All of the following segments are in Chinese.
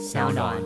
小暖。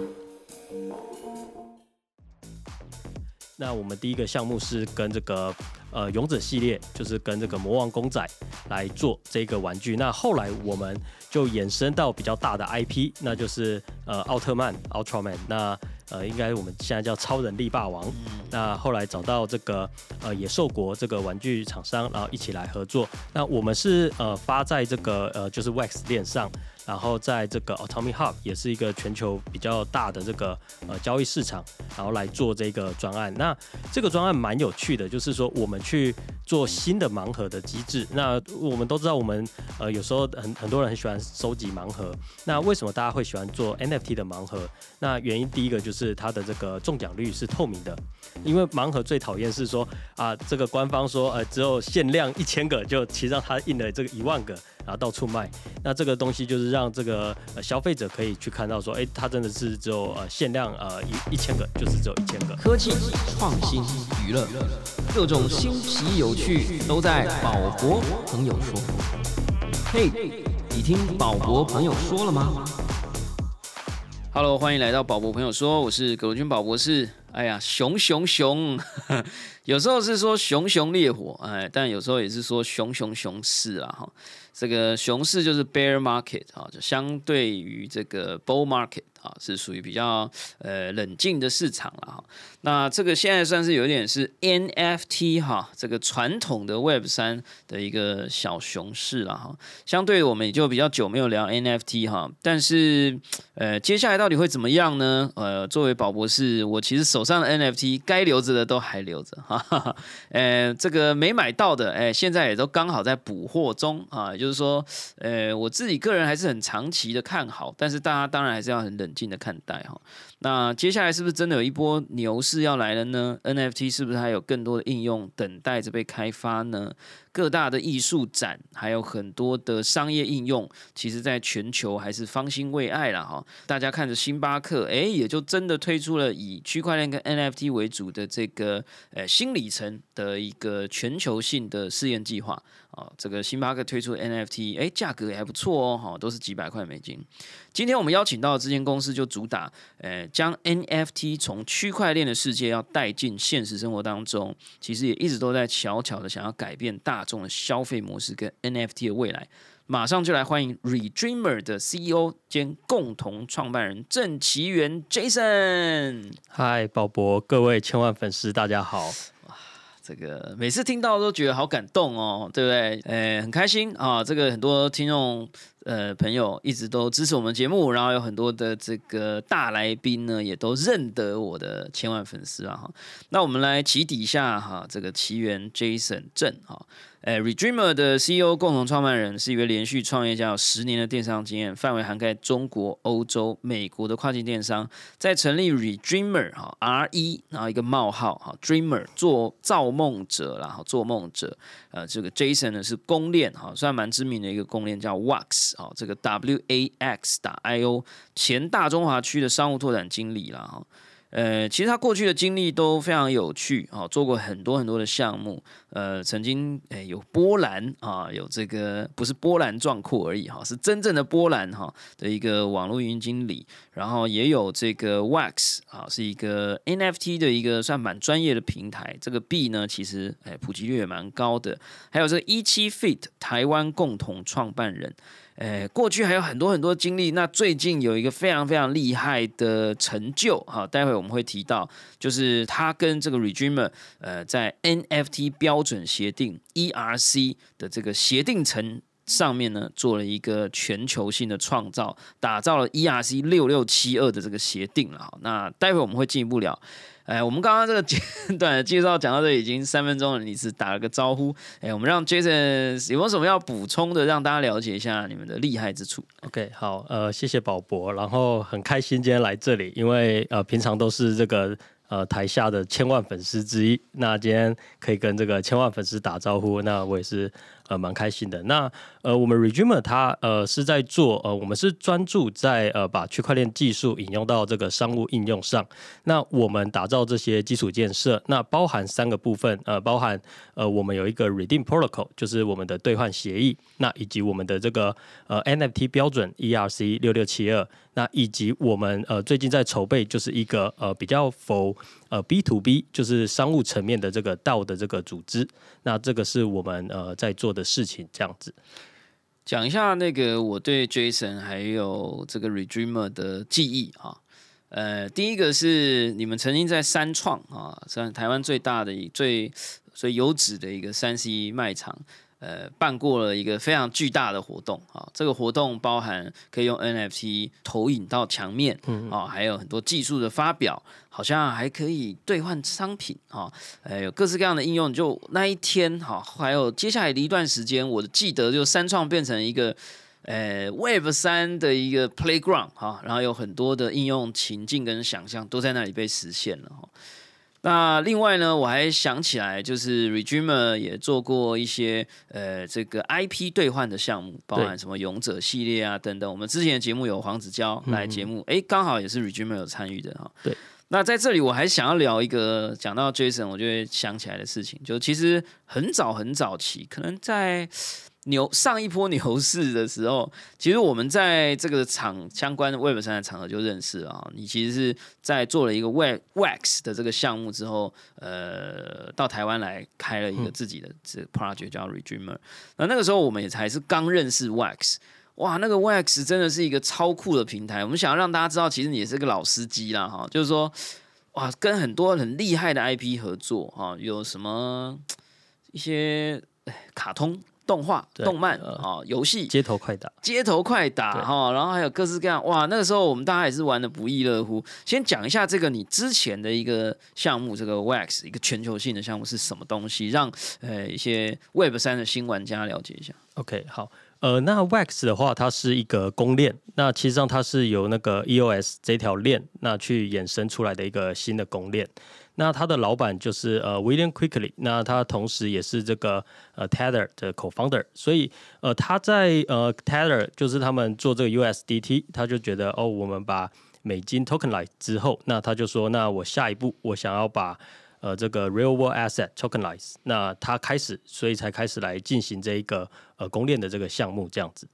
那我们第一个项目是跟这个呃勇者系列，就是跟这个魔王公仔来做这个玩具。那后来我们就衍生到比较大的 IP，那就是呃奥特曼 Ultraman。那呃应该我们现在叫超人力霸王。那后来找到这个呃野兽国这个玩具厂商，然后一起来合作。那我们是呃发在这个呃就是 Wax 链上。然后在这个 Atomic Hub 也是一个全球比较大的这个呃交易市场，然后来做这个专案。那这个专案蛮有趣的，就是说我们去做新的盲盒的机制。那我们都知道，我们呃有时候很很多人很喜欢收集盲盒。那为什么大家会喜欢做 NFT 的盲盒？那原因第一个就是它的这个中奖率是透明的，因为盲盒最讨厌是说啊，这个官方说呃只有限量一千个，就其实让他印了这个一万个。然后到处卖，那这个东西就是让这个呃消费者可以去看到说，哎，它真的是只有呃限量呃一一千个，就是只有一千个。科技创新娱乐，各种新奇有趣都在宝博朋友说。嘿，你听宝博朋友说了吗？Hello，欢迎来到宝博朋友说，我是葛罗军宝博士。哎呀，熊熊熊，有时候是说熊熊烈火，哎，但有时候也是说熊熊熊市啊，哈。这个熊市就是 bear market 啊，就相对于这个 bull market 啊，是属于比较呃冷静的市场了哈。那这个现在算是有点是 NFT 哈，这个传统的 Web 三的一个小熊市了哈。相对我们也就比较久没有聊 NFT 哈，但是呃接下来到底会怎么样呢？呃，作为宝博士，我其实手上的 NFT 该留着的都还留着哈，哈呃这个没买到的哎，现在也都刚好在补货中啊。也就是说，呃，我自己个人还是很长期的看好，但是大家当然还是要很冷静的看待哈。那接下来是不是真的有一波牛市要来了呢？NFT 是不是还有更多的应用等待着被开发呢？各大的艺术展还有很多的商业应用，其实在全球还是方兴未艾了哈。大家看着星巴克，哎，也就真的推出了以区块链跟 NFT 为主的这个呃新里程的一个全球性的试验计划啊。这个星巴克推出 NFT，哎，价格也还不错哦，哈，都是几百块美金。今天我们邀请到的这间公司，就主打，呃，将 NFT 从区块链的世界要带进现实生活当中，其实也一直都在悄悄的想要改变大众的消费模式跟 NFT 的未来。马上就来欢迎 Redreamer 的 CEO 兼共同创办人郑奇源 Jason。嗨，宝博，各位千万粉丝，大家好。这个每次听到都觉得好感动哦，对不对？哎，很开心啊，这个很多听众。呃，朋友一直都支持我们节目，然后有很多的这个大来宾呢，也都认得我的千万粉丝啊哈。那我们来起底下哈，这个奇缘 Jason 郑哈。呃，Redreamer 的 CEO 共同创办人是一位连续创业家，有十年的电商经验，范围涵盖中国、欧洲、美国的跨境电商。在成立 Redreamer 哈 R 一，然后一个冒号哈 Dreamer 做造梦者，然后做梦者。呃，这个 Jason 呢是公链哈，算蛮知名的一个公链，叫 Wax 哈，这个 W A X 打 I O 前大中华区的商务拓展经理了哈。呃，其实他过去的经历都非常有趣啊，做过很多很多的项目。呃，曾经诶有波兰啊，有这个不是波澜壮阔而已哈，是真正的波兰哈的一个网络运营经理。然后也有这个 Wax 啊，是一个 NFT 的一个算蛮专业的平台。这个币呢，其实诶普及率也蛮高的。还有这个一七 Fit 台湾共同创办人。诶，过去还有很多很多经历。那最近有一个非常非常厉害的成就，哈，待会我们会提到，就是他跟这个 Redreamer，呃，在 NFT 标准协定 ERC 的这个协定层上面呢，做了一个全球性的创造，打造了 ERC 六六七二的这个协定了。那待会我们会进一步聊。哎，我们刚刚这个简短的介绍讲到这已经三分钟了，你只打了个招呼。哎，我们让 Jason 有没有什么要补充的，让大家了解一下你们的厉害之处？OK，好，呃，谢谢宝博，然后很开心今天来这里，因为呃平常都是这个呃台下的千万粉丝之一，那今天可以跟这个千万粉丝打招呼，那我也是呃蛮开心的。那呃，我们 Regimer 它呃是在做呃，我们是专注在呃把区块链技术引用到这个商务应用上。那我们打造这些基础建设，那包含三个部分，呃，包含呃我们有一个 Redeem Protocol，就是我们的兑换协议，那以及我们的这个呃 NFT 标准 ERC 六六七二。那以及我们呃最近在筹备，就是一个呃比较否呃 B to B，就是商务层面的这个道的这个组织。那这个是我们呃在做的事情，这样子。讲一下那个我对 Jason 还有这个 Redreamer 的记忆啊。呃，第一个是你们曾经在三创啊，算台湾最大的、最最优质的一个三 C 卖场。呃，办过了一个非常巨大的活动啊！这个活动包含可以用 NFT 投影到墙面，啊，还有很多技术的发表，好像还可以兑换商品啊，呃，有各式各样的应用。就那一天哈，还有接下来的一段时间，我记得就三创变成一个呃 Web 三的一个 Playground 哈，然后有很多的应用情境跟想象都在那里被实现了哈。那另外呢，我还想起来，就是 Regimer 也做过一些呃这个 IP 兑换的项目，包含什么勇者系列啊等等。我们之前的节目有黄子佼来节目，哎，刚好也是 Regimer 有参与的哈。对。那在这里我还想要聊一个，讲到 Jason，我就会想起来的事情，就其实很早很早期，可能在。牛上一波牛市的时候，其实我们在这个场相关的 Web 三的场合就认识了啊。你其实是在做了一个 Web Wax 的这个项目之后，呃，到台湾来开了一个自己的这 project 叫 Redreamer。那那个时候我们也才是刚认识 Wax，哇，那个 Wax 真的是一个超酷的平台。我们想要让大家知道，其实你也是个老司机啦，哈，就是说，哇，跟很多很厉害的 IP 合作，哈，有什么一些卡通。动画、动漫啊，游戏、街头快打、街头快打哈，然后还有各式各样哇！那个时候我们大家也是玩的不亦乐乎。先讲一下这个你之前的一个项目，这个 Wax 一个全球性的项目是什么东西，让呃一些 Web 三的新玩家了解一下。OK，好，呃，那 Wax 的话，它是一个公链，那其实上它是由那个 EOS 这条链那去衍生出来的一个新的公链。那他的老板就是呃 William Quickly，那他同时也是这个呃 Tether 的 co-founder，所以呃他在呃 Tether 就是他们做这个 USDT，他就觉得哦，我们把美金 tokenize 之后，那他就说，那我下一步我想要把呃这个 real world asset tokenize，那他开始，所以才开始来进行这一个呃公链的这个项目这样子。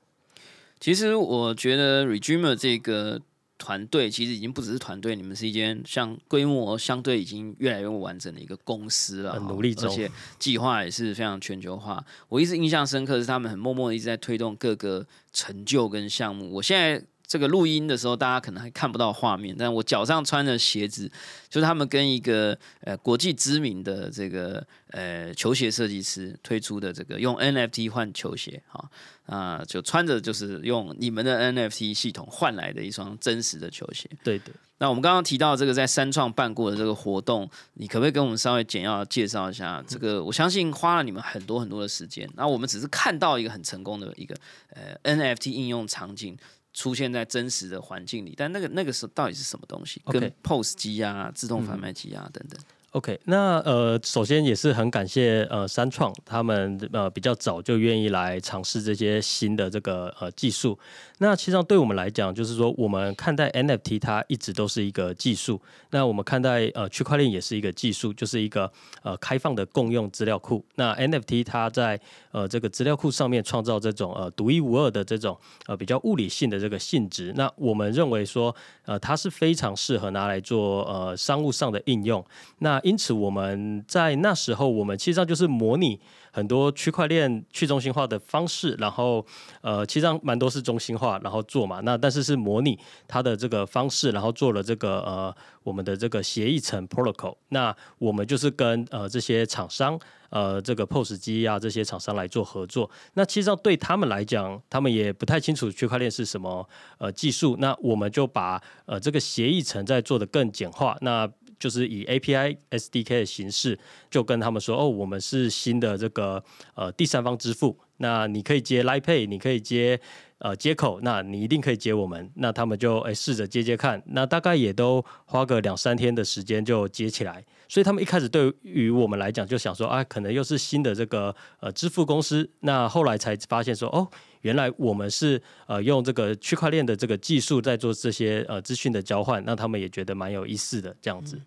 其实我觉得 Regimer 这个。团队其实已经不只是团队，你们是一间像规模相对已经越来越完整的一个公司了，很努力，而且计划也是非常全球化。我一直印象深刻是他们很默默的一直在推动各个成就跟项目。我现在。这个录音的时候，大家可能还看不到画面，但我脚上穿的鞋子，就是他们跟一个呃国际知名的这个呃球鞋设计师推出的这个用 NFT 换球鞋，哈啊，就穿着就是用你们的 NFT 系统换来的一双真实的球鞋。对的。那我们刚刚提到这个在三创办过的这个活动，你可不可以跟我们稍微简要介绍一下？这个我相信花了你们很多很多的时间，那我们只是看到一个很成功的一个呃 NFT 应用场景。出现在真实的环境里，但那个那个时候到底是什么东西？跟 POS 机啊、自动贩卖机啊等等。OK，那呃，首先也是很感谢呃三创他们呃比较早就愿意来尝试这些新的这个呃技术。那其实上对我们来讲，就是说我们看待 NFT 它一直都是一个技术。那我们看待呃区块链也是一个技术，就是一个呃开放的共用资料库。那 NFT 它在呃这个资料库上面创造这种呃独一无二的这种呃比较物理性的这个性质。那我们认为说呃它是非常适合拿来做呃商务上的应用。那因此，我们在那时候，我们其实上就是模拟很多区块链去中心化的方式，然后呃，其实上蛮多是中心化，然后做嘛。那但是是模拟它的这个方式，然后做了这个呃我们的这个协议层 protocol。那我们就是跟呃这些厂商，呃这个 POS 机啊这些厂商来做合作。那其实上对他们来讲，他们也不太清楚区块链是什么呃技术。那我们就把呃这个协议层在做的更简化。那就是以 API SDK 的形式，就跟他们说哦，我们是新的这个呃第三方支付。那你可以接 Line Pay，你可以接呃接口，那你一定可以接我们。那他们就哎试着接接看，那大概也都花个两三天的时间就接起来。所以他们一开始对于我们来讲就想说啊，可能又是新的这个呃支付公司。那后来才发现说哦，原来我们是呃用这个区块链的这个技术在做这些呃资讯的交换。那他们也觉得蛮有意思的这样子。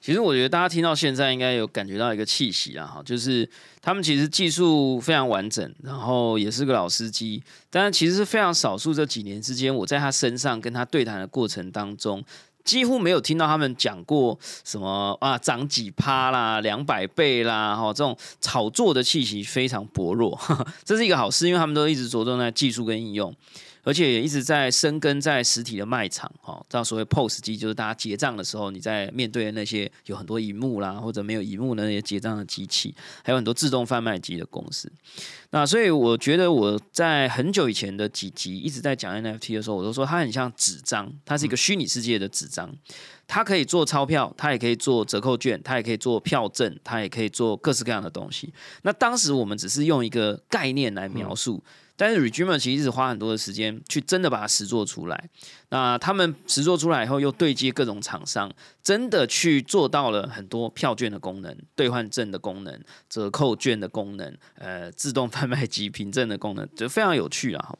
其实我觉得大家听到现在应该有感觉到一个气息啦，哈，就是他们其实技术非常完整，然后也是个老司机，但是其实是非常少数。这几年之间，我在他身上跟他对谈的过程当中。几乎没有听到他们讲过什么啊涨几趴啦、两百倍啦，哈，这种炒作的气息非常薄弱，这是一个好事，因为他们都一直着重在技术跟应用。而且也一直在深耕在实体的卖场，哈，这样所谓 POS 机就是大家结账的时候，你在面对的那些有很多荧幕啦，或者没有荧幕的那些结账的机器，还有很多自动贩卖机的公司。那所以我觉得我在很久以前的几集一直在讲 NFT 的时候，我都说它很像纸张，它是一个虚拟世界的纸张，它可以做钞票，它也可以做折扣券，它也可以做票证，它也可以做各式各样的东西。那当时我们只是用一个概念来描述。但是 Regime 其实是花很多的时间去真的把它实做出来。那他们实做出来以后，又对接各种厂商，真的去做到了很多票券的功能、兑换证的功能、折扣券的功能、呃，自动贩卖机凭证的功能，就非常有趣啊。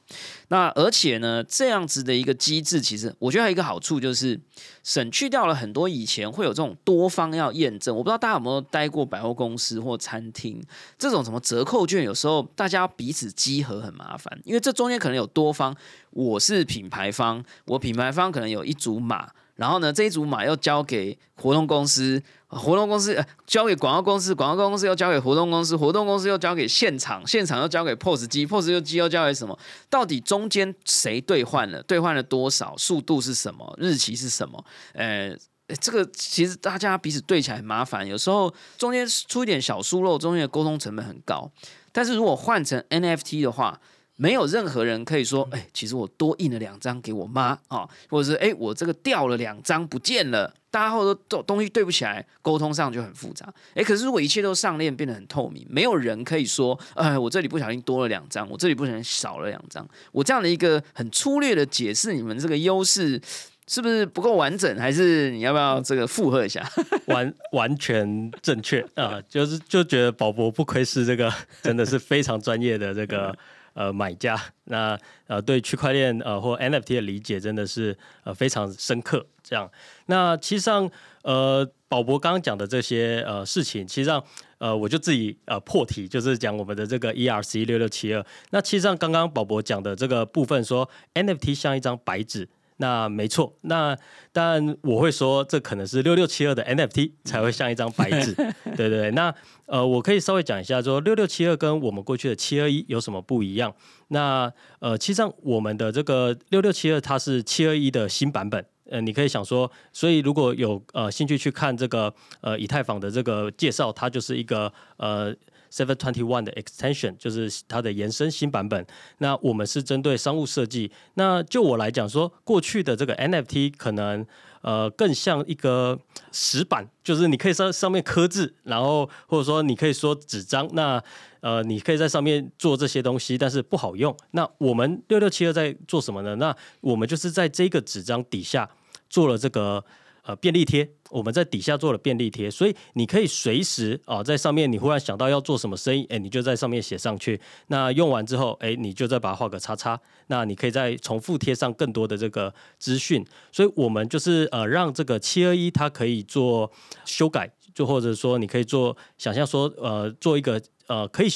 那而且呢，这样子的一个机制，其实我觉得还有一个好处就是，省去掉了很多以前会有这种多方要验证。我不知道大家有没有待过百货公司或餐厅，这种什么折扣券，有时候大家彼此集合很麻烦，因为这中间可能有多方。我是品牌方，我品牌方可能有一组码，然后呢，这一组码要交给活动公司，活动公司呃交给广告公司，广告公司又交给活动公司，活动公司又交给现场，现场又交给 POS 机，POS 又机又交给什么？到底中间谁兑换了？兑换了多少？速度是什么？日期是什么？呃，这个其实大家彼此对起来很麻烦，有时候中间出一点小疏漏，中间的沟通成本很高。但是如果换成 NFT 的话，没有任何人可以说，哎，其实我多印了两张给我妈啊，或者是哎，我这个掉了两张不见了，大家或者东东西对不起来，沟通上就很复杂。哎，可是如果一切都上链，变得很透明，没有人可以说，哎，我这里不小心多了两张，我这里不小心少了两张，我这样的一个很粗略的解释，你们这个优势是不是不够完整？还是你要不要这个附和一下？完完全正确啊，就是就觉得宝博不愧是这个，真的是非常专业的这个。呃，买家那呃对区块链呃或 NFT 的理解真的是呃非常深刻。这样，那其实上呃宝博刚刚讲的这些呃事情，其实上呃我就自己呃破题，就是讲我们的这个 ERC 六六七二。那其实上刚刚宝博讲的这个部分，说 NFT 像一张白纸。那没错，那但我会说，这可能是六六七二的 NFT 才会像一张白纸，对对对。那呃，我可以稍微讲一下，说六六七二跟我们过去的七二一有什么不一样？那呃，其实上我们的这个六六七二它是七二一的新版本，呃，你可以想说，所以如果有呃兴趣去看这个呃以太坊的这个介绍，它就是一个呃。Seven Twenty One 的 extension 就是它的延伸新版本。那我们是针对商务设计。那就我来讲说，过去的这个 NFT 可能呃更像一个石板，就是你可以上上面刻字，然后或者说你可以说纸张。那呃你可以在上面做这些东西，但是不好用。那我们六六七二在做什么呢？那我们就是在这个纸张底下做了这个。呃，便利贴，我们在底下做了便利贴，所以你可以随时啊，在上面你忽然想到要做什么生意，哎，你就在上面写上去。那用完之后，哎，你就再把它画个叉叉。那你可以再重复贴上更多的这个资讯。所以我们就是呃，让这个七二一它可以做修改，就或者说你可以做想象说呃，做一个呃可以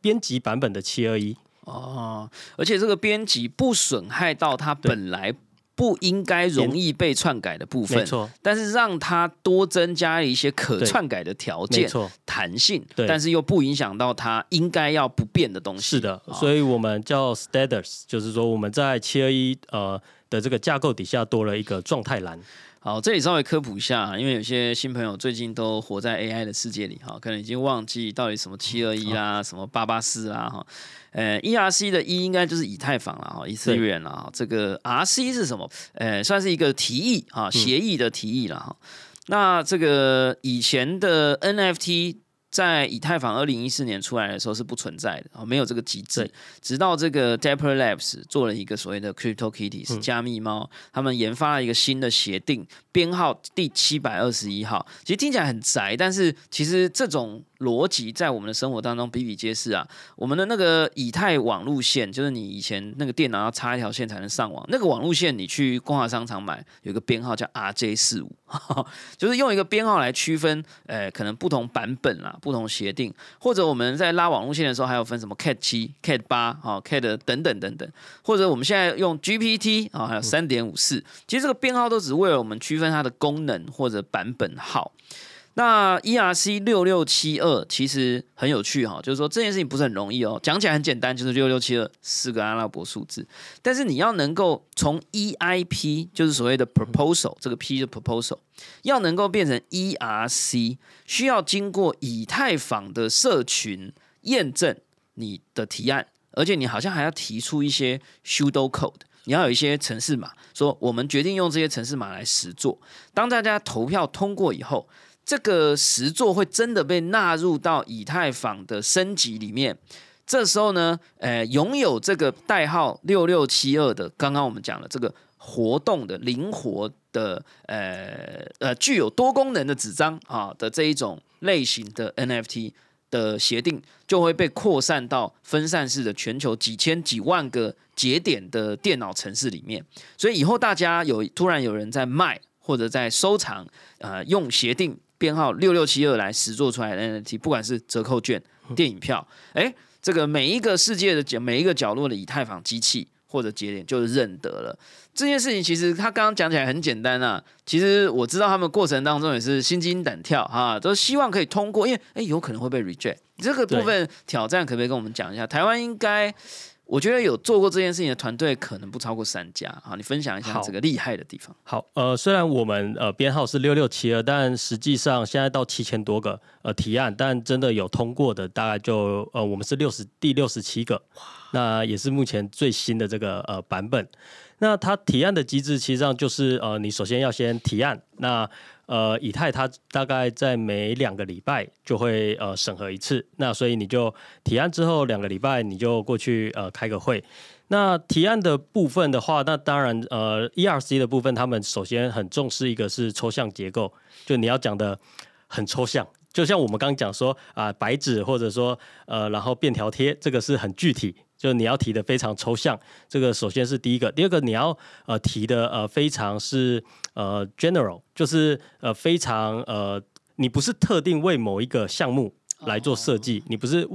编辑版本的七二一哦，而且这个编辑不损害到它本来。不应该容易被篡改的部分，没错。但是让它多增加一些可篡改的条件，没错，弹性。对，但是又不影响到它应该要不变的东西。是的，所以我们叫 status，就是说我们在七二一呃的这个架构底下多了一个状态栏。好，这里稍微科普一下，因为有些新朋友最近都活在 AI 的世界里，哈，可能已经忘记到底什么七二一啦，什么八八四啦，哈，呃，ERC 的 E 应该就是以太坊了，哈，以太坊了，这个 RC 是什么？呃，算是一个提议哈，协议的提议了，哈。那这个以前的 NFT 在以太坊二零一四年出来的时候是不存在的啊，没有这个机制。直到这个 Dapper Labs 做了一个所谓的 Crypto Kitty 是加密猫，他们研发了一个新的协定，编号第七百二十一号。其实听起来很宅，但是其实这种逻辑在我们的生活当中比比皆是啊。我们的那个以太网路线，就是你以前那个电脑要插一条线才能上网，那个网路线你去光华商场买，有个编号叫 RJ 四五，就是用一个编号来区分，呃，可能不同版本啦。不同协定，或者我们在拉网路线的时候，还有分什么 CAT 七、CAT 八、啊 CAT 等等等等，或者我们现在用 GPT 啊，还有三点五四，其实这个编号都只是为了我们区分它的功能或者版本号。那 ERC 六六七二其实很有趣哈，就是说这件事情不是很容易哦，讲起来很简单，就是六六七二四个阿拉伯数字，但是你要能够从 EIP，就是所谓的 proposal，这个 P 的 proposal，要能够变成 ERC，需要经过以太坊的社群验证你的提案，而且你好像还要提出一些 pseudo code，你要有一些程式码，说我们决定用这些程式码来实做，当大家投票通过以后。这个实作会真的被纳入到以太坊的升级里面，这时候呢，呃，拥有这个代号六六七二的，刚刚我们讲了这个活动的灵活的，呃呃，具有多功能的纸张啊的这一种类型的 NFT 的协定，就会被扩散到分散式的全球几千几万个节点的电脑城市里面，所以以后大家有突然有人在卖或者在收藏，呃，用协定。编号六六七二来实做出来的 NFT，不管是折扣券、电影票，哎，这个每一个世界的角、每一个角落的以太坊机器或者节点就是认得了这件事情。其实他刚刚讲起来很简单啊，其实我知道他们过程当中也是心惊胆跳哈，都希望可以通过，因为哎有可能会被 reject。这个部分挑战可不可以跟我们讲一下？台湾应该。我觉得有做过这件事情的团队可能不超过三家。好，你分享一下这个厉害的地方。好，呃，虽然我们呃编号是六六七二，但实际上现在到七千多个呃提案，但真的有通过的大概就呃我们是六十第六十七个，那也是目前最新的这个呃版本。那它提案的机制，其实上就是呃你首先要先提案，那。呃，以太它大概在每两个礼拜就会呃审核一次，那所以你就提案之后两个礼拜你就过去呃开个会。那提案的部分的话，那当然呃 ERC 的部分，他们首先很重视一个是抽象结构，就你要讲的很抽象，就像我们刚刚讲说啊白纸或者说呃然后便条贴，这个是很具体。就你要提的非常抽象，这个首先是第一个，第二个你要呃提的呃非常是呃 general，就是呃非常呃你不是特定为某一个项目来做设计，你不是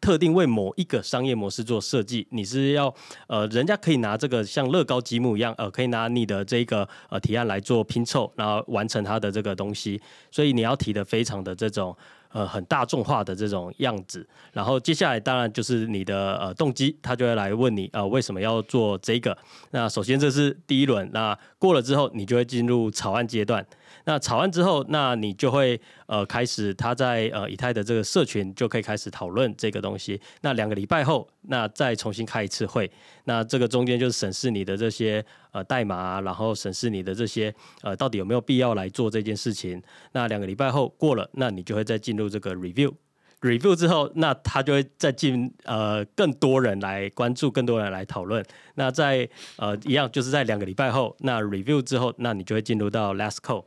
特定为某一个商业模式做设计，你是要呃人家可以拿这个像乐高积木一样，呃可以拿你的这个呃提案来做拼凑，然后完成它的这个东西，所以你要提的非常的这种。呃，很大众化的这种样子，然后接下来当然就是你的呃动机，他就会来问你呃为什么要做这个。那首先这是第一轮，那过了之后，你就会进入草案阶段。那草案之后，那你就会呃开始他在呃以太的这个社群就可以开始讨论这个东西。那两个礼拜后，那再重新开一次会。那这个中间就是审视你的这些呃代码，然后审视你的这些呃到底有没有必要来做这件事情。那两个礼拜后过了，那你就会再进入这个 review。review 之后，那他就会再进呃更多人来关注，更多人来讨论。那在呃一样就是在两个礼拜后，那 review 之后，那你就会进入到 last call。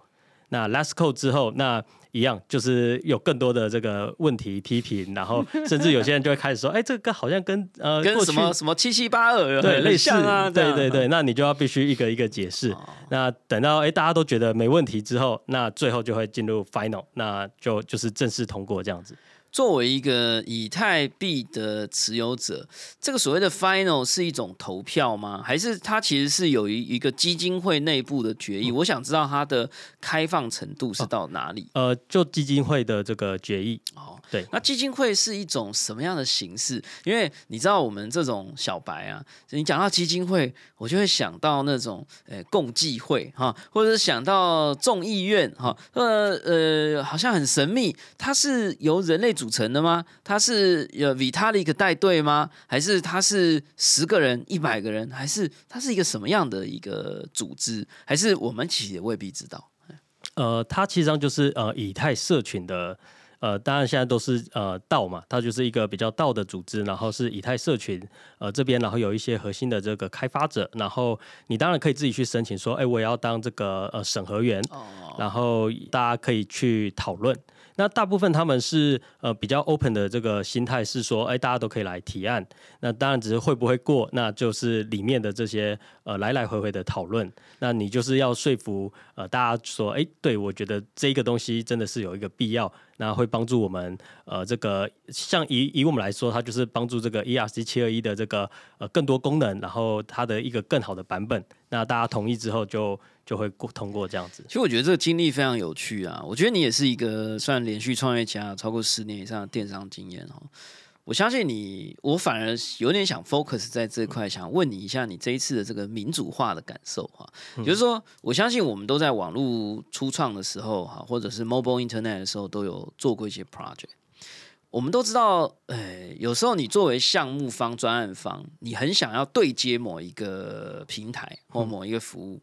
那 last call 之后，那一样就是有更多的这个问题批评，然后 甚至有些人就会开始说，哎，这个好像跟呃跟什么什么七七八二对类似啊，对对对，那你就要必须一个一个解释。那等到哎大家都觉得没问题之后，那最后就会进入 final，那就就是正式通过这样子。作为一个以太币的持有者，这个所谓的 final 是一种投票吗？还是它其实是有一一个基金会内部的决议？我想知道它的开放程度是到哪里？呃，就基金会的这个决议。哦，对。那基金会是一种什么样的形式？因为你知道我们这种小白啊，你讲到基金会，我就会想到那种呃共济会哈，或者是想到众议院哈，呃呃，好像很神秘，它是由人类主。组成的吗？他是呃 Vitalik 带队吗？还是他是十个人、一百个人？还是他是一个什么样的一个组织？还是我们其实也未必知道。呃，它其实上就是呃以太社群的呃，当然现在都是呃道嘛，它就是一个比较道的组织，然后是以太社群呃这边，然后有一些核心的这个开发者，然后你当然可以自己去申请说，哎，我也要当这个呃审核员，然后大家可以去讨论。那大部分他们是呃比较 open 的这个心态，是说，哎，大家都可以来提案。那当然只是会不会过，那就是里面的这些呃来来回回的讨论。那你就是要说服呃大家说，哎，对我觉得这个东西真的是有一个必要。那会帮助我们，呃，这个像以以我们来说，它就是帮助这个 ERC 七二一的这个呃更多功能，然后它的一个更好的版本。那大家同意之后，就会过通过这样子。其实我觉得这个经历非常有趣啊！我觉得你也是一个算连续创业家，超过十年以上的电商经验哦。我相信你，我反而有点想 focus 在这块，想问你一下你这一次的这个民主化的感受哈。就是说，我相信我们都在网络初创的时候哈，或者是 mobile internet 的时候，都有做过一些 project。我们都知道，呃，有时候你作为项目方、专案方，你很想要对接某一个平台或某一个服务，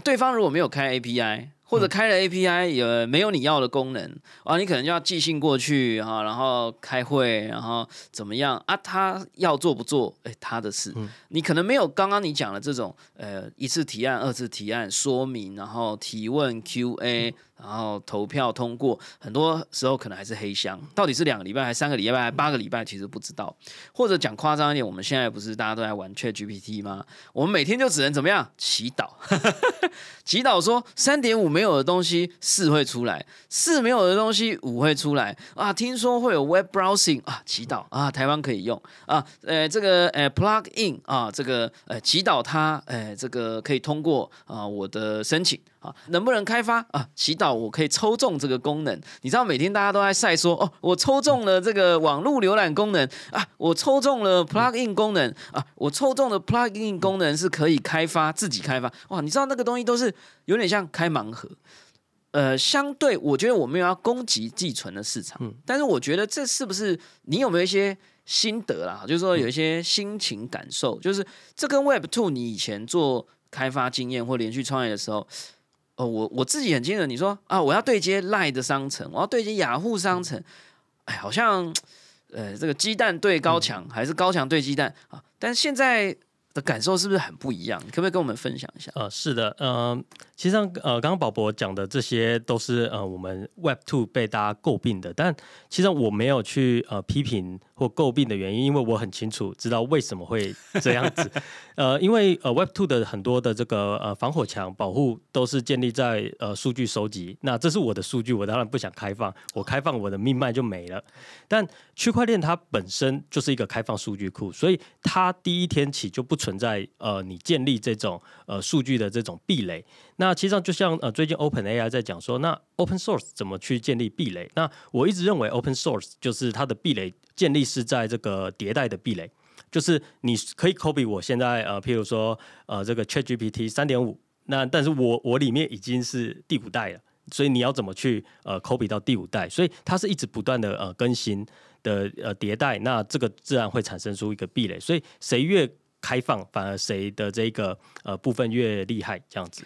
对方如果没有开 API。或者开了 API 也没有你要的功能啊，你可能就要寄信过去哈，然后开会，然后怎么样啊？他要做不做？哎，他的事。你可能没有刚刚你讲的这种呃一次提案、二次提案说明，然后提问 QA。然后投票通过，很多时候可能还是黑箱，到底是两个礼拜还是三个礼拜还是八个礼拜，其实不知道。或者讲夸张一点，我们现在不是大家都在玩 Chat GPT 吗？我们每天就只能怎么样祈祷，祈祷说三点五没有的东西四会出来，四没有的东西五会出来啊。听说会有 Web Browsing 啊，祈祷啊，台湾可以用啊。呃，这个呃 Plug In 啊，这个呃祈祷它呃这个可以通过啊我的申请。啊，能不能开发啊？祈祷我可以抽中这个功能。你知道每天大家都在晒说，哦，我抽中了这个网络浏览功能啊，我抽中了 plug in 功能啊，我抽中的 plug in 功能是可以开发自己开发。哇，你知道那个东西都是有点像开盲盒。呃，相对我觉得我们有要攻击寄存的市场，但是我觉得这是不是你有没有一些心得啦？就是说有一些心情感受，就是这跟 Web Two 你以前做开发经验或连续创业的时候。哦，我我自己很清楚。你说啊，我要对接赖的商城，我要对接雅虎商城，哎，好像呃，这个鸡蛋对高墙，还是高墙对鸡蛋啊？但是现在的感受是不是很不一样？可不可以跟我们分享一下？呃，是的，呃，其实上呃，刚刚宝博讲的这些都是呃，我们 Web Two 被大家诟病的，但其实我没有去呃批评。或诟病的原因，因为我很清楚知道为什么会这样子。呃，因为呃，Web Two 的很多的这个呃防火墙保护都是建立在呃数据收集。那这是我的数据，我当然不想开放，我开放我的命脉就没了。但区块链它本身就是一个开放数据库，所以它第一天起就不存在呃你建立这种呃数据的这种壁垒。那其实上就像呃最近 Open AI 在讲说，那 Open Source 怎么去建立壁垒？那我一直认为 Open Source 就是它的壁垒。建立是在这个迭代的壁垒，就是你可以 copy 我现在呃，譬如说呃，这个 ChatGPT 三点五，那但是我我里面已经是第五代了，所以你要怎么去呃 copy 到第五代？所以它是一直不断的呃更新的呃迭代，那这个自然会产生出一个壁垒。所以谁越开放，反而谁的这个呃部分越厉害，这样子。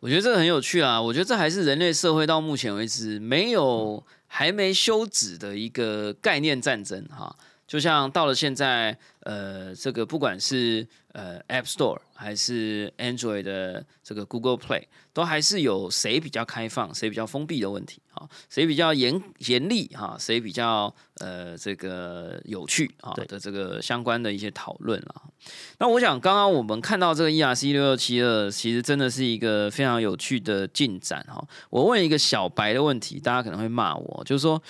我觉得这个很有趣啊！我觉得这还是人类社会到目前为止没有。还没休止的一个概念战争，哈，就像到了现在，呃，这个不管是呃 App Store 还是 Android 的这个 Google Play，都还是有谁比较开放，谁比较封闭的问题，啊，谁比较严严厉，哈，谁比较呃这个有趣，啊的这个相关的一些讨论了。那我想，刚刚我们看到这个 ERC 六六七二，其实真的是一个非常有趣的进展哈。我问一个小白的问题，大家可能会骂我，就是说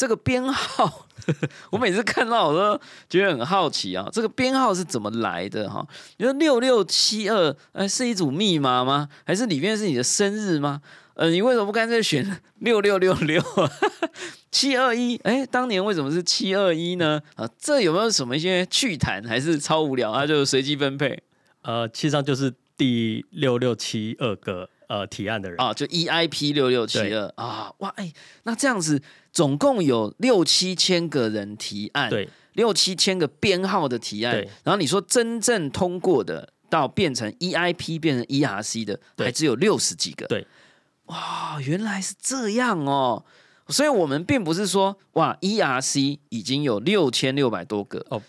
这个编号，我每次看到我都觉得很好奇啊，这个编号是怎么来的哈？你说六六七二，呃，是一组密码吗？还是里面是你的生日吗？呃，你为什么不干脆选 六六六六？七二一，哎，当年为什么是七二一呢？啊，这有没有什么一些趣谈，还是超无聊？它就随机分配？呃，其实上就是第六六七二个呃提案的人。啊，就 EIP 六六七二啊，哇，哎，那这样子总共有六七千个人提案，对，六七千个编号的提案，然后你说真正通过的到变成 EIP 变成 ERC 的，还只有六十几个，对，哇，原来是这样哦。所以我们并不是说哇，ERC 已经有六千六百多个。哦，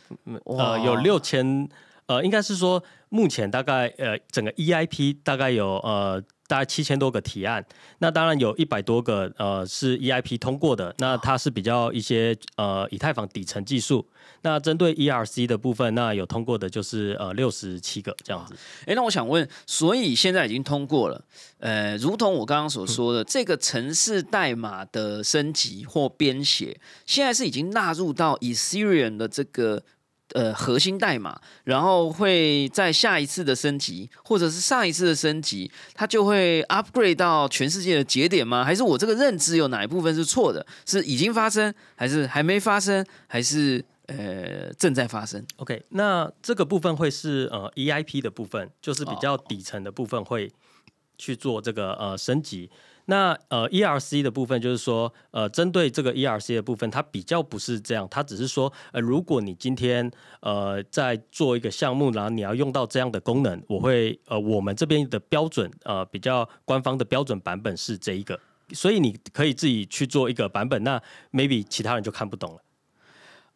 呃，有六千，呃，应该是说目前大概呃整个 EIP 大概有呃大概七千多个提案，那当然有一百多个呃是 EIP 通过的，那它是比较一些呃以太坊底层技术。那针对 ERC 的部分，那有通过的就是呃六十七个这样子。诶，那我想问，所以现在已经通过了，呃，如同我刚刚所说的，这个城市代码的升级或编写，现在是已经纳入到 Ethereum 的这个呃核心代码，然后会在下一次的升级，或者是上一次的升级，它就会 upgrade 到全世界的节点吗？还是我这个认知有哪一部分是错的？是已经发生，还是还没发生，还是呃正在发生？OK，那这个部分会是呃 EIP 的部分，就是比哦较底层的部分会去做这个呃升级。那呃 ERC 的部分就是说，呃，针对这个 ERC 的部分，它比较不是这样，它只是说，呃，如果你今天呃在做一个项目，然后你要用到这样的功能，我会呃我们这边的标准呃比较官方的标准版本是这一个，所以你可以自己去做一个版本，那 maybe 其他人就看不懂了。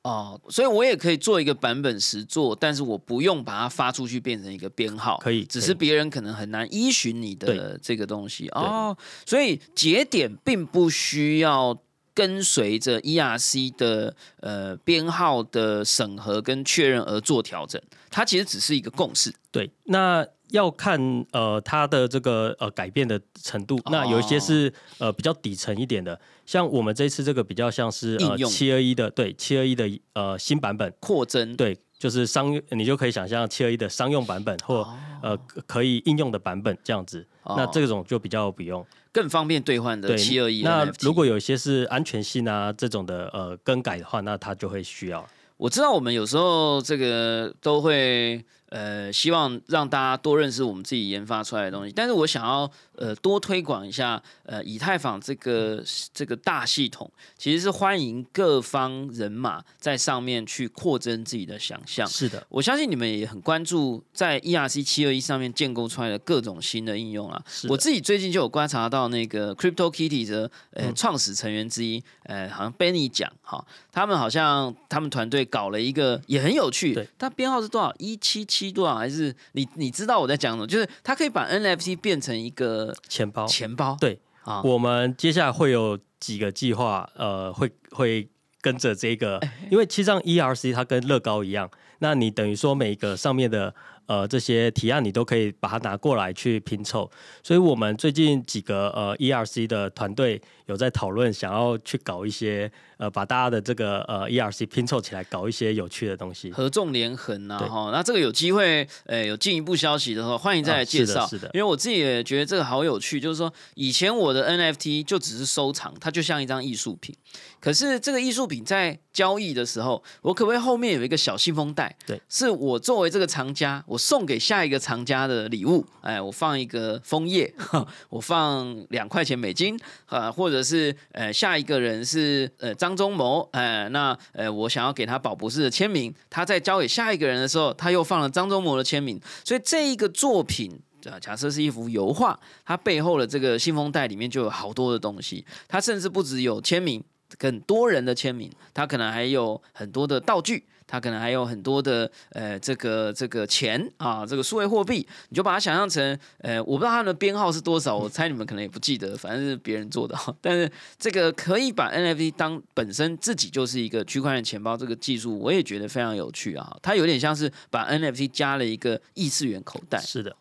哦，所以我也可以做一个版本实做，但是我不用把它发出去变成一个编号，可以只是别人可能很难依循你的这个东西哦。所以节点并不需要跟随着 ERC 的呃编号的审核跟确认而做调整，它其实只是一个共识。对，那要看呃它的这个呃改变的程度。那有一些是呃比较底层一点的，像我们这次这个比较像是呃七二一的，对七二一的呃新版本，扩增对，就是商你就可以想象七二一的商用版本或、呃可可以应用的版本这样子。那哦这种就比较不用。更方便兑换的对，七二一。那如果有一些是安全性啊这种的呃更改的话，那它就会需要。我知道我们有时候这个都会呃希望让大家多认识我们自己研发出来的东西，但是我想要呃多推广一下呃以太坊这个这个大系统，其实是欢迎各方人马在上面去扩增自己的想象。是的，我相信你们也很关注在 ERC 七二一上面建构出来的各种新的应用啊。是我自己最近就有观察到那个 Crypto Kitty 的呃创始成员之一，呃，好像 Benny 讲哈，他们好像他们团队搞了一个也很有趣对，它编号是多少？一七七多少？还是你你知道我在讲什么？就是它可以把 NFT 变成一个钱包。钱包，对。啊，我们接下来会有几个计划，呃，会会跟着这个，因为其实上 ERC 它跟乐高一样，那你等于说每一个上面的呃这些提案，你都可以把它拿过来去拼凑。所以我们最近几个呃 ERC 的团队有在讨论，想要去搞一些呃把大家的这个呃 ERC 拼凑起来，搞一些有趣的东西。合纵连横呐、哈，那这个有机会，呃，有进一步消息的话，欢迎再来啊介绍、是的是的因为我自己也觉得这个好有趣，就是说以前我的 NFT 就只是收藏，它就像一张艺术品，可是这个艺术品在交易的时候，我可不可以后面有一个小信封袋？对，是我作为这个藏家，我我送给下一个藏家的礼物，哎，我放一个枫叶，我放两块钱美金，啊，或者是呃下一个人是呃张忠谋，呃那呃我想要给他宝博士的签名，他在交给下一个人的时候，他又放了张忠谋的签名，所以这一个作品。啊，假设是一幅油画，它背后的这个信封袋里面就有好多的东西，它甚至不只有签名，很多人的签名，它可能还有很多的道具，它可能还有很多的呃这个这个钱啊，这个数位货币，你就把它想象成呃，我不知道它的编号是多少，我猜你们可能也不记得，反正是别人做的哈。但是这个可以把 NFT 当本身自己就是一个区块链钱包这个技术，我也觉得非常有趣啊。它有点像是把 NFT 加了一个异次元口袋，是的，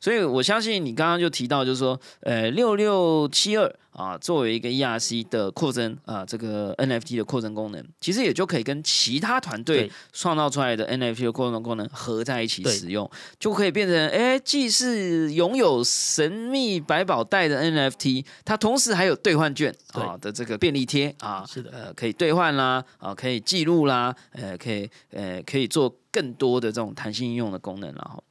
所以我相信你刚刚就提到，就是说，呃，六六七二啊，作为一个 ERC 的扩增啊，这个 NFT 的扩增功能，其实也就可以跟其他团队对。创造出来的 NFT 的扩增功能合在一起使用，就可以变成，哎，既是拥有神秘百宝袋的 NFT，它同时还有兑换券啊的这个便利贴啊，是的。呃，可以兑换啦，啊，可以记录啦，呃，可以呃，可以做更多的这种弹性应用的功能了哈。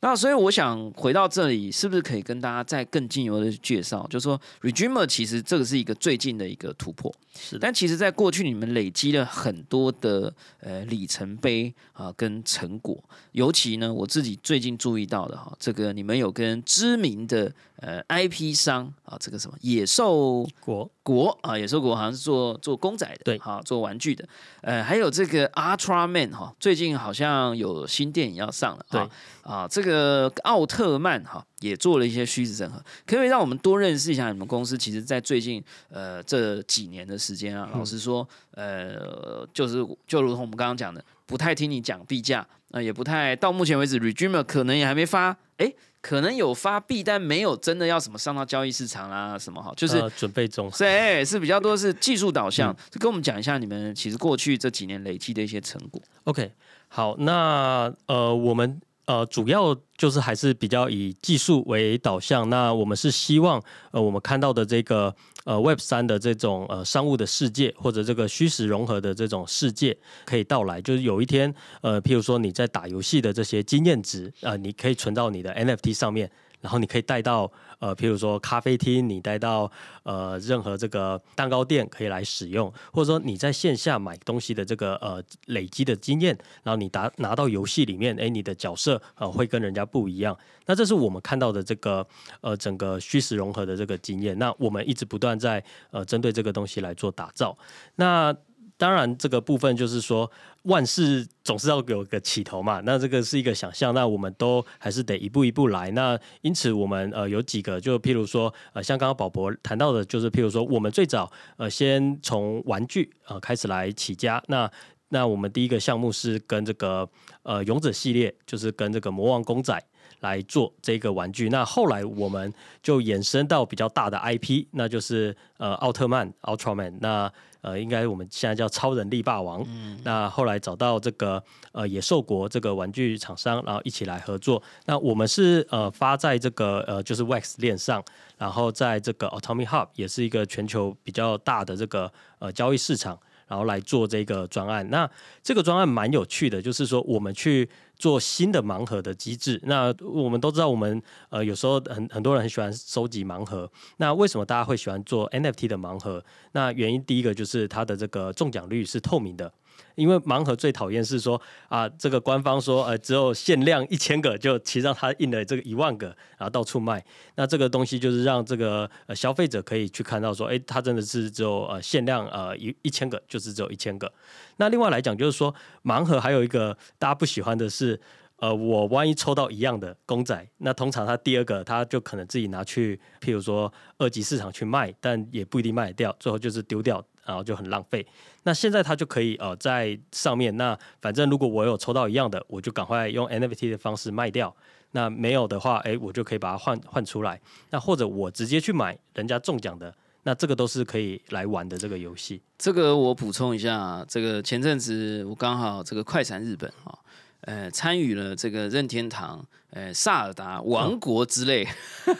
那所以我想回到这里，是不是可以跟大家再更进一步的介绍，就是说 Regimer 其实这个是一个最近的一个突破，是但其实在过去你们累积了很多的呃里程碑啊跟成果，尤其呢我自己最近注意到的哈，这个你们有跟知名的呃 IP 商啊，这个什么野兽国国啊，野兽国好像是做做公仔的，对好做玩具的。呃，还有这个 Ultra Man 哈，最近好像有新电影要上了，对啊啊，这个奥特曼哈也做了一些虚实整合，可不可以让我们多认识一下你们公司？其实，在最近呃这几年的时间啊，老实说，呃，就是就如同我们刚刚讲的，不太听你讲币价，呃，也不太到目前为止 r e d r e a m e 可能也还没发，哎。可能有发币，但没有真的要什么上到交易市场啦，什么哈，就是呃准备中。对，是比较多是技术导向，就跟我们讲一下你们其实过去这几年累积的一些成果。OK，好，那呃，我们呃主要就是还是比较以技术为导向。那我们是希望呃我们看到的这个呃 Web 三的这种呃商务的世界，或者这个虚实融合的这种世界可以到来。就是有一天呃，譬如说你在打游戏的这些经验值呃，你可以存到你的 NFT 上面。然后你可以带到呃，譬如说咖啡厅，你带到呃任何这个蛋糕店可以来使用，或者说你在线下买东西的这个呃累积的经验，然后你拿拿到游戏里面，哎，你的角色呃会跟人家不一样。那这是我们看到的这个呃整个虚实融合的这个经验。那我们一直不断在呃针对这个东西来做打造。那当然，这个部分就是说，万事总是要有个起头嘛。那这个是一个想象，那我们都还是得一步一步来。那因此，我们呃有几个，就譬如说，呃，像刚刚宝博谈到的，就是譬如说，我们最早呃先从玩具呃开始来起家。那那我们第一个项目是跟这个呃勇者系列，就是跟这个魔王公仔。来做这个玩具，那后来我们就衍生到比较大的 IP，那就是呃奥特曼 Ultraman，那呃应该我们现在叫超人力霸王。那后来找到这个呃野兽国这个玩具厂商，然后一起来合作。那我们是呃发在这个呃就是 Wax 链上，然后在这个 Atomic Hub 也是一个全球比较大的这个呃交易市场。然后来做这个专案，那这个专案蛮有趣的，就是说我们去做新的盲盒的机制。那我们都知道，我们呃有时候很很多人很喜欢收集盲盒。那为什么大家会喜欢做 NFT 的盲盒？那原因第一个就是它的这个中奖率是透明的。因为盲盒最讨厌是说啊，这个官方说呃只有限量一千个，就其实让他印了这个一万个，然后到处卖。那这个东西就是让这个呃消费者可以去看到说，哎，它真的是只有呃限量呃一一千个，就是只有一千个。那另外来讲，就是说盲盒还有一个大家不喜欢的是，呃，我万一抽到一样的公仔，那通常他第二个他就可能自己拿去，譬如说二级市场去卖，但也不一定卖掉，最后就是丢掉。然后就很浪费。那现在他就可以呃在上面，那反正如果我有抽到一样的，我就赶快用 NFT 的方式卖掉。那没有的话，哎，我就可以把它换换出来。那或者我直接去买人家中奖的，那这个都是可以来玩的这个游戏。这个我补充一下，这个前阵子我刚好这个快闪日本啊，呃，参与了这个任天堂呃萨尔达王国之类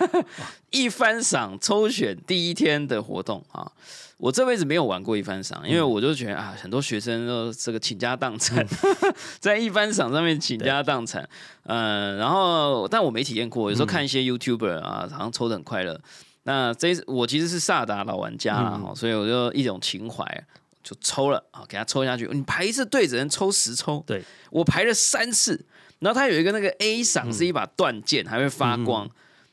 一番赏抽选第一天的活动啊。我这辈子没有玩过一番赏，因为我就觉得啊，很多学生都这个倾家荡产，在一番赏上面倾家荡产。呃，然后但我没体验过，有时候看一些 YouTuber 啊，好像抽的很快乐。那这我其实是萨达老玩家啦，嗯所以我就一种情怀就抽了啊，给他抽下去。你排一次队只能抽十抽，对我排了三次，然后他有一个那个 A 赏是一把断剑，还会发光，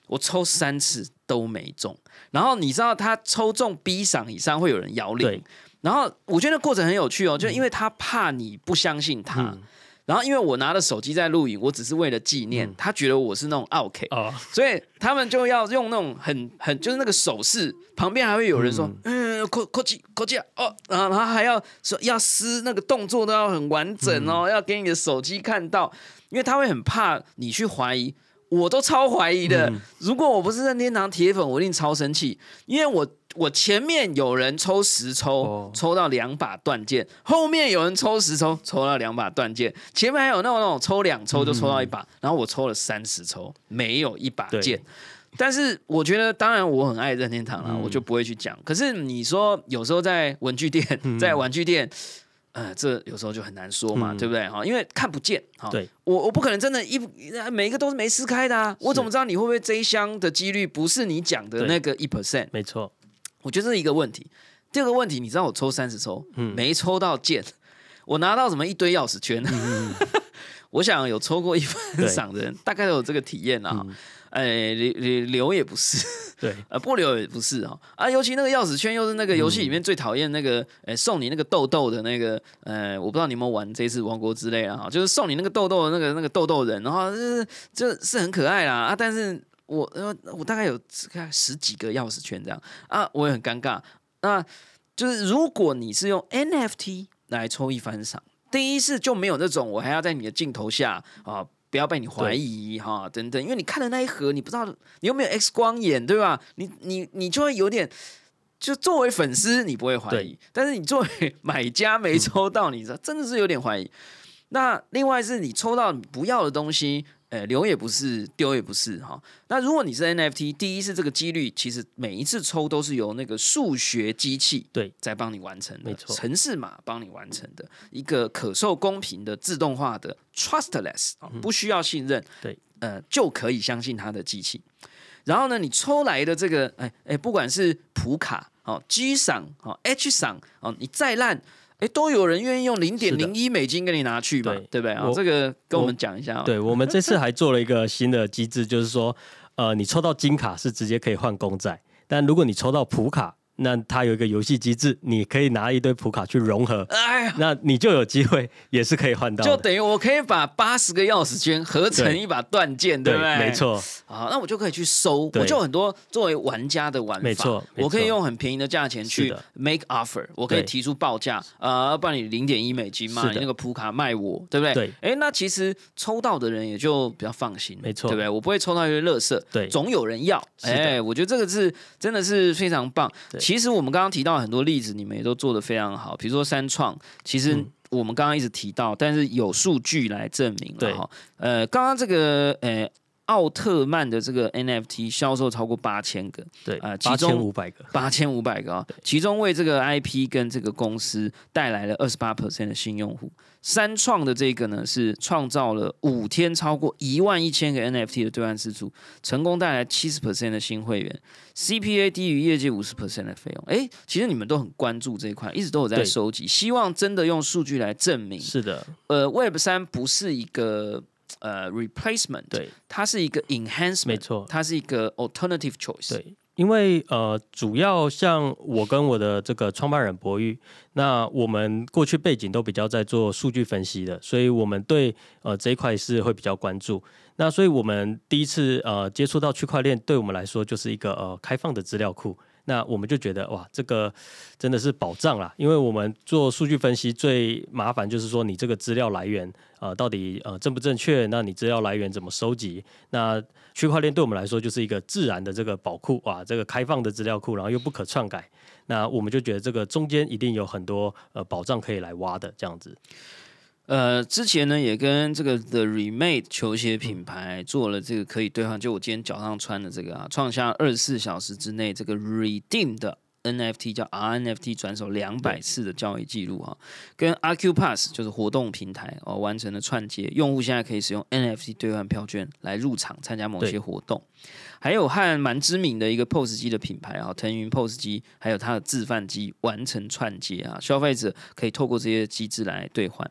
我抽三次都没中。然后你知道他抽中 B 赏以上会有人摇铃，然后我觉得过程很有趣哦，就因为他怕你不相信他。嗯然后，因为我拿了手机在录影，我只是为了纪念。他觉得我是那种 OK，哦，所以他们就要用那种很很就是那个手势，旁边还会有人说，嗯，扣扣机扣机啊，哦，然后然后还要说要撕那个动作都要很完整哦，要给你的手机看到，因为他会很怕你去怀疑。我都超怀疑的，如果我不是任天堂铁粉，我一定超生气，因为我我前面有人抽十抽，哦。抽到两把断剑，后面有人抽十抽，抽到两把断剑，前面还有那种那种抽两抽就抽到一把，然后我抽了三十抽，没有一把对。剑。但是我觉得，当然我很爱任天堂啦，我就不会去讲。可是你说有时候在文具店，在玩具店，呃，这有时候就很难说嘛，嗯对不对？哈，因为看不见。哈，对我我不可能真的一每一个都是没撕开的啊，我怎么知道你会不会这一箱的几率不是你讲的那个一 percent？没错，我觉得这是一个问题。第二个问题，你知道我抽三十抽，嗯没抽到剑，我拿到什么一堆钥匙圈。我想有抽过一番对赏的人，大概都有这个体验啊。嗯哎，留留留也不是，对，呃，不留也不是哈啊，尤其那个钥匙圈又是那个游戏里面最讨厌那个，呃，送你那个豆豆的那个，呃，我不知道你有没有玩这次王国之泪啊，哈，就是送你那个豆豆的那个那个豆豆人，然后就是就是很可爱啦啊，但是我呃我大概有看十几个钥匙圈这样啊，我也很尴尬。那就是如果你是用 NFT 来抽一番赏，第一是就没有那种我还要在你的镜头下啊。不要被你怀疑哈，等等，因为你看的那一盒，你不知道你有没有 X 光眼，对吧？你你你就会有点，就作为粉丝你不会怀疑，但是你作为 买家没抽到，你知道真的是有点怀疑。那另外是你抽到你不要的东西。呃，留也不是，丢也不是，哈。那如果你是 NFT，第一是这个几率，其实每一次抽都是由那个数学机器对在帮你完成的，没错，城市码帮你完成的一个可受公平的自动化的 trustless 啊，不需要信任，对，呃，就可以相信它的机器。然后呢，你抽来的这个，哎哎，不管是普卡哦，G 赏哦，H 赏哦，你再烂。哎，都有人愿意用零点零一美金给你拿去嘛？对不对啊？这个跟我们讲一下。对我们 这次还做了一个新的机制，就是说，呃，你抽到金卡是直接可以换公债，但如果你抽到普卡。那它有一个游戏机制，你可以拿一堆普卡去融合，哎，那你就有机会也是可以换到，就等于我可以把八十个钥匙圈合成一把断剑，对不对？没错。好，那我就可以去收，我就很多作为玩家的玩法，没错，我可以用很便宜的价钱去 make offer，我可以提出报价，呃，不然你零点一美金嘛，你那个普卡卖我，对不对？对。哎，那其实抽到的人也就比较放心，没错，对不对？我不会抽到一堆垃圾，对，总有人要。哎，我觉得这个是真的是非常棒。其实我们刚刚提到很多例子，你们也都做得非常好。比如说三创，其实我们刚刚一直提到，但是有数据来证明了哈。呃，刚刚这个呃奥特曼的这个 NFT 销售超过八千个，对啊，八千五百个，八千五百个啊，其中为这个 IP 跟这个公司带来了二十八 percent 的新用户。三创的这个呢，是创造了五天超过一万一千个 NFT 的兑换次数，成功带来七十 percent 的新会员，CPA 低于业界五十 percent 的费用。哎，其实你们都很关注这一块，一直都有在收集，希望真的用数据来证明。是的，呃，Web 三不是一个呃 replacement，对，它是一个 enhancement，没错，它是一个 alternative choice，对。因为呃，主要像我跟我的这个创办人博玉，那我们过去背景都比较在做数据分析的，所以我们对呃这一块是会比较关注。那所以我们第一次呃接触到区块链，对我们来说就是一个呃开放的资料库。那我们就觉得哇，这个真的是保障啦，因为我们做数据分析最麻烦就是说你这个资料来源呃到底呃正不正确？那你资料来源怎么收集？那区块链对我们来说就是一个自然的这个宝库哇，这个开放的资料库，然后又不可篡改，那我们就觉得这个中间一定有很多呃保障可以来挖的这样子。呃，之前呢也跟这个 The Remade 球鞋品牌做了这个可以兑换，就我今天脚上穿的这个啊，创下二十四小时之内这个 Redeem 的 NFT 叫 RNFT 转手两百次的交易记录啊，跟 RQ Pass 就是活动平台哦完成了串接，用户现在可以使用 NFT 兑换票券来入场参加某些活动。还有和蛮知名的一个 POS 机的品牌啊，腾云 POS 机，还有它的自贩机完成串接啊，消费者可以透过这些机制来兑换。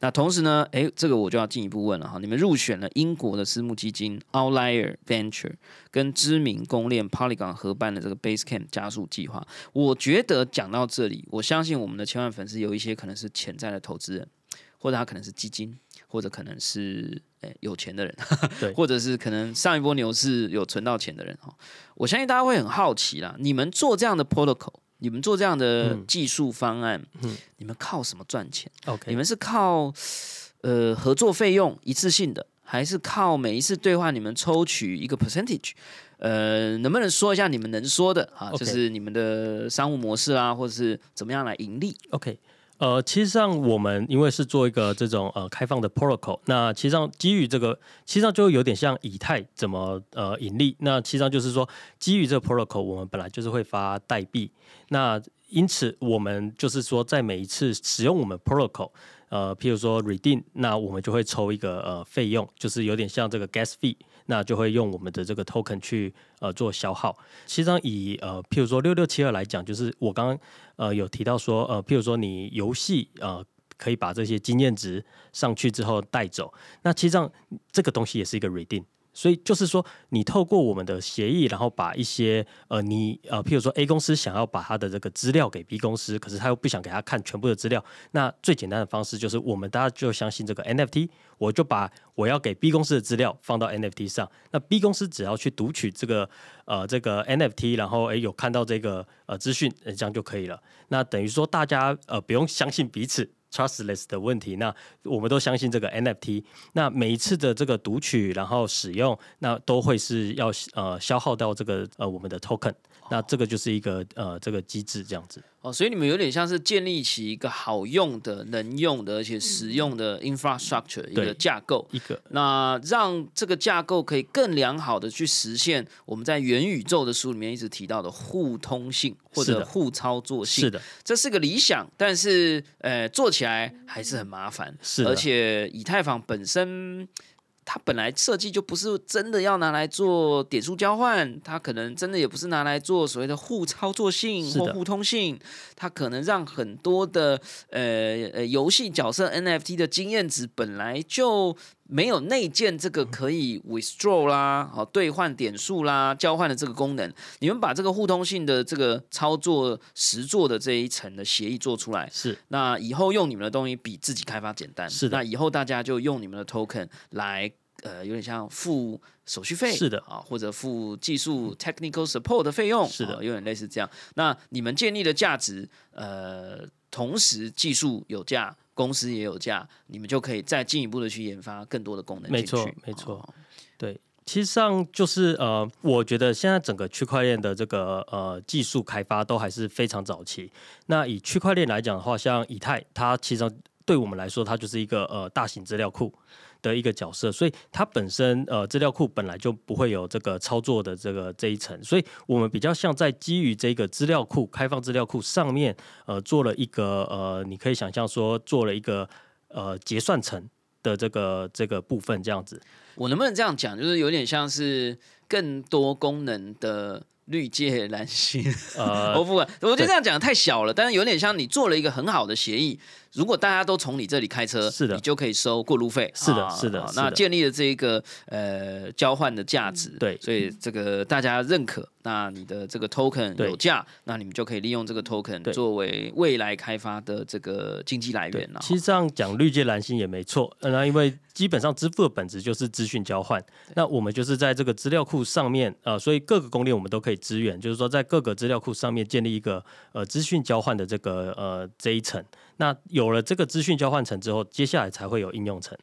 那同时呢，诶，这个我就要进一步问了哈，你们入选了英国的私募基金 Outlier Venture 跟知名公链 Polygon 合办的这个 Basecamp 加速计划。我觉得讲到这里，我相信我们的千万粉丝有一些可能是潜在的投资人，或者他可能是基金，或者可能是。诶，有钱的人，对，或者是可能上一波牛市有存到钱的人哈，我相信大家会很好奇啦。你们做这样的 protocol，你们做这样的技术方案，嗯，你们靠什么赚钱？OK，你们是靠呃合作费用一次性的，还是靠每一次兑换你们抽取一个 percentage？呃，能不能说一下你们能说的啊？就是你们的商务模式啊，或者是怎么样来盈利？OK。呃，其实上我们因为是做一个这种呃开放的 protocol，那其实上基于这个，其实上就有点像以太怎么呃盈利。那其实上就是说，基于这个 protocol，我们本来就是会发代币。那因此我们就是说，在每一次使用我们 protocol，呃，譬如说 redeem，那我们就会抽一个呃费用，就是有点像这个 gas fee。那就会用我们的这个 token 去呃做消耗。其实上以呃譬如说六六七二来讲，就是我刚刚呃有提到说呃譬如说你游戏呃可以把这些经验值上去之后带走，那其实上这个东西也是一个 redeem。所以就是说，你透过我们的协议，然后把一些呃，你呃，譬如说 A 公司想要把他的这个资料给 B 公司，可是他又不想给他看全部的资料，那最简单的方式就是我们大家就相信这个 NFT，我就把我要给 B 公司的资料放到 NFT 上，那 B 公司只要去读取这个呃这个 NFT，然后诶有看到这个呃资讯，这样就可以了。那等于说大家呃不用相信彼此。Trustless 的问题，那我们都相信这个 NFT。那每一次的这个读取，然后使用，那都会是要呃消耗到这个呃我们的 token。那这个就是一个呃这个机制这样子。哦，所以你们有点像是建立起一个好用的、能用的，而且实用的 infrastructure 一个架构，一个那让这个架构可以更良好的去实现我们在元宇宙的书里面一直提到的互通性或者互操作性。是的，这是个理想，但是呃做起来还是很麻烦。是，而且以太坊本身。它本来设计就不是真的要拿来做点数交换，它可能真的也不是拿来做所谓的互操作性或互通性，它可能让很多的呃呃游戏角色 NFT 的经验值本来就没有内建这个可以 withdraw 啦，好兑换点数啦，交换的这个功能。你们把这个互通性的这个操作实做的这一层的协议做出来，是那以后用你们的东西比自己开发简单，是那以后大家就用你们的 token 来。呃，有点像付手续费，是的啊，或者付技术 technical support 的费用，是的，有点类似这样。那你们建立的价值，呃，同时技术有价，公司也有价，你们就可以再进一步的去研发更多的功能。没错，没错。对，其实上就是呃，我觉得现在整个区块链的这个呃技术开发都还是非常早期。那以区块链来讲的话，像以太，它其实对我们来说，它就是一个呃大型资料库。的一个角色，所以它本身呃资料库本来就不会有这个操作的这个这一层，所以我们比较像在基于这个资料库开放资料库上面呃做了一个呃你可以想象说做了一个呃结算层的这个这个部分这样子。我能不能这样讲，就是有点像是更多功能的绿界蓝心？呃，我不管，我觉得这样讲太小了，但是有点像你做了一个很好的协议。如果大家都从你这里开车，是的，你就可以收过路费。是的，是的。那建立了这一个呃交换的价值，对，所以这个大家认可，那你的这个 token 有价，那你们就可以利用这个 token 作为未来开发的这个经济来源了。其实这样讲绿界蓝心也没错，那因为基本上支付的本质就是资讯交换，那我们就是在这个资料库上面，呃，所以各个公链我们都可以支援，就是说在各个资料库上面建立一个呃资讯交换的这个呃这一层。那有了这个资讯交换层之后，接下来才会有应用层。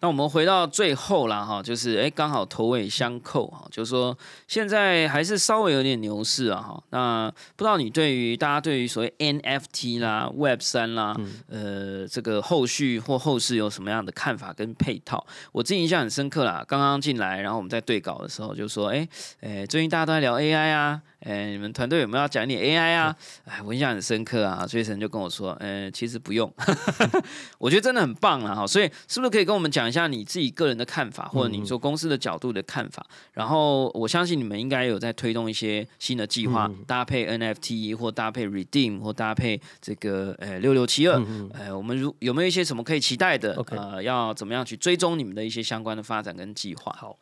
那我们回到最后啦，哈，就是哎，刚好头尾相扣哈，就是说现在还是稍微有点牛市啊，哈。那不知道你对于大家对于所谓 NFT 啦、Web 三啦，呃，这个后续或后市有什么样的看法跟配套？我自己印象很深刻啦，刚刚进来，然后我们在对稿的时候就说，哎，哎，最近大家都在聊 AI 啊。哎，你们团队有没有要讲一点 AI 啊？哎，我印象很深刻啊，所以神就跟我说，呃，其实不用，我觉得真的很棒啊，哈，所以是不是可以跟我们讲一下你自己个人的看法，或者你说公司的角度的看法？然后我相信你们应该有在推动一些新的计划，搭配 NFT 或搭配 Redeem 或搭配这个呃六六七二，呃，我们如有没有一些什么可以期待的？呃，要怎么样去追踪你们的一些相关的发展跟计划？好。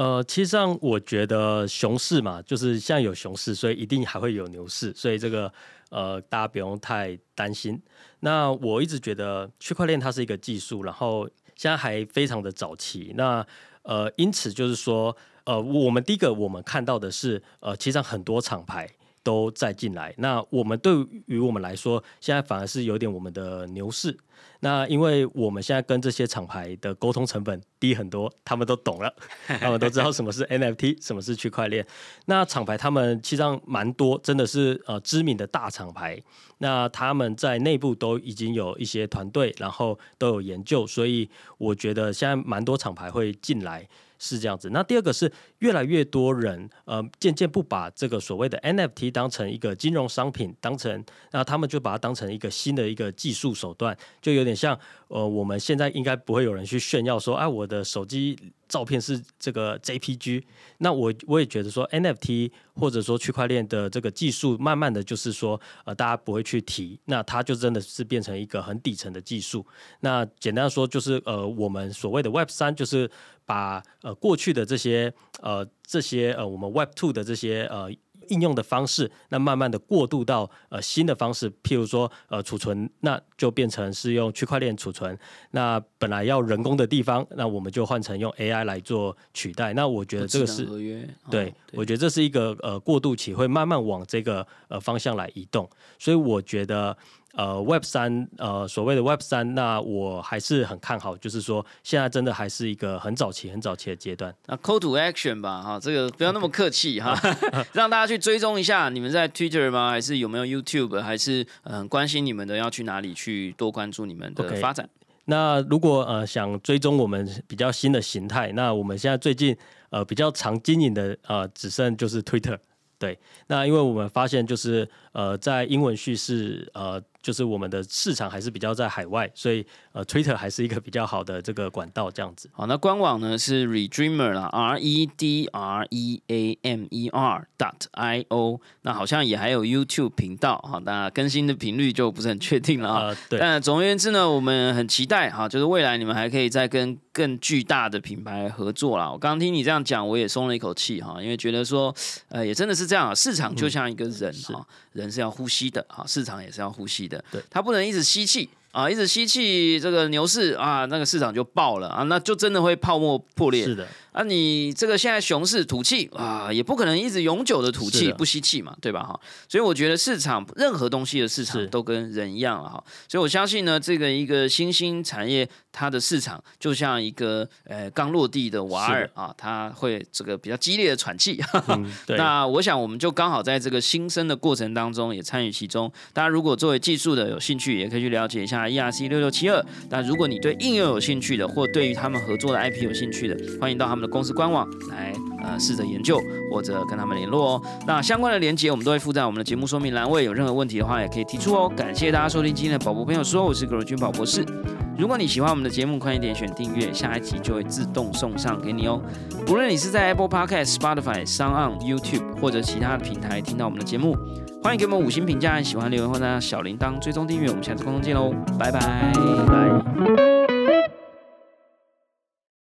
呃，其实上我觉得熊市嘛，就是现在有熊市，所以一定还会有牛市，所以这个呃，大家不用太担心。那我一直觉得区块链它是一个技术，然后现在还非常的早期。那呃，因此就是说，呃，我们第一个我们看到的是，呃，其实上很多厂牌都在进来。那我们对于我们来说，现在反而是有点我们的牛市。那因为我们现在跟这些厂牌的沟通成本低很多，他们都懂了，他们都知道什么是 NFT，什么是区块链。那厂牌他们其实上蛮多，真的是呃知名的大厂牌。那他们在内部都已经有一些团队，然后都有研究，所以我觉得现在蛮多厂牌会进来。是这样子。那第二个是越来越多人，呃，渐渐不把这个所谓的 NFT 当成一个金融商品，当成那他们就把它当成一个新的一个技术手段，就有点像，呃，我们现在应该不会有人去炫耀说，哎，我的手机照片是这个 JPG。那我我也觉得说 NFT 或者说区块链的这个技术，慢慢的就是说呃大家不会去提，那它就真的是变成一个很底层的技术。那简单说就是呃我们所谓的 Web 三就是把呃过去的这些呃这些呃我们 Web two 的这些呃。应用的方式，那慢慢的过渡到呃新的方式，譬如说呃储存，那就变成是用区块链储存。那本来要人工的地方，那我们就换成用 AI 来做取代。那我觉得这个是对，我觉得这是一个呃过渡期，会慢慢往这个呃方向来移动。所以我觉得。呃，Web 三，呃，所谓的 Web 三，那我还是很看好，就是说现在真的还是一个很早期、很早期的阶段。那 Call to Action 吧，哈，这个不要那么客气哈，让大家去追踪一下，你们在 Twitter 吗？还是有没有 YouTube？还是嗯关心你们的，要去哪里去多关注你们的发展？那如果呃想追踪我们比较新的形态，那我们现在最近呃比较常经营的呃只剩就是 Twitter。对，那因为我们发现就是呃在英文叙事呃。就是我们的市场还是比较在海外，所以呃，Twitter 还是一个比较好的这个管道，这样子。好，那官网呢是 Redreamer 啦，R E D R E A M E R dot I O。那好像也还有 YouTube 频道哈，那更新的频率就不是很确定了啊。对。但总而言之呢，我们很期待哈，就是未来你们还可以再跟更巨大的品牌合作啦。我刚刚听你这样讲，我也松了一口气哈，因为觉得说，呃，也真的是这样啊，市场就像一个人哈，人是要呼吸的哈，市场也是要呼吸。对，它不能一直吸气啊，一直吸气，这个牛市啊，那个市场就爆了啊，那就真的会泡沫破裂。是的。啊，你这个现在熊市吐气啊，也不可能一直永久的吐气不吸气嘛，对吧？哈，所以我觉得市场任何东西的市场都跟人一样了哈，所以我相信呢，这个一个新兴产业它的市场就像一个呃刚落地的娃儿啊，它会这个比较激烈的喘气。那我想我们就刚好在这个新生的过程当中也参与其中。大家如果作为技术的有兴趣，也可以去了解一下 ERC 六六七二。那如果你对应用有兴趣的，或对于他们合作的 IP 有兴趣的，欢迎到他们。的公司官网来呃试着研究或者跟他们联络哦。那相关的链接我们都会附在我们的节目说明栏位，有任何问题的话也可以提出哦。感谢大家收听今天的宝博朋友说，我是葛如君宝博士。如果你喜欢我们的节目，快一点选订阅，下一集就会自动送上给你哦。无论你是在 Apple Podcast、Spotify、s o u n YouTube 或者其他的平台听到我们的节目，欢迎给我们五星评价，喜欢留言或者小铃铛追踪订阅。我们下次空中见喽，拜拜拜。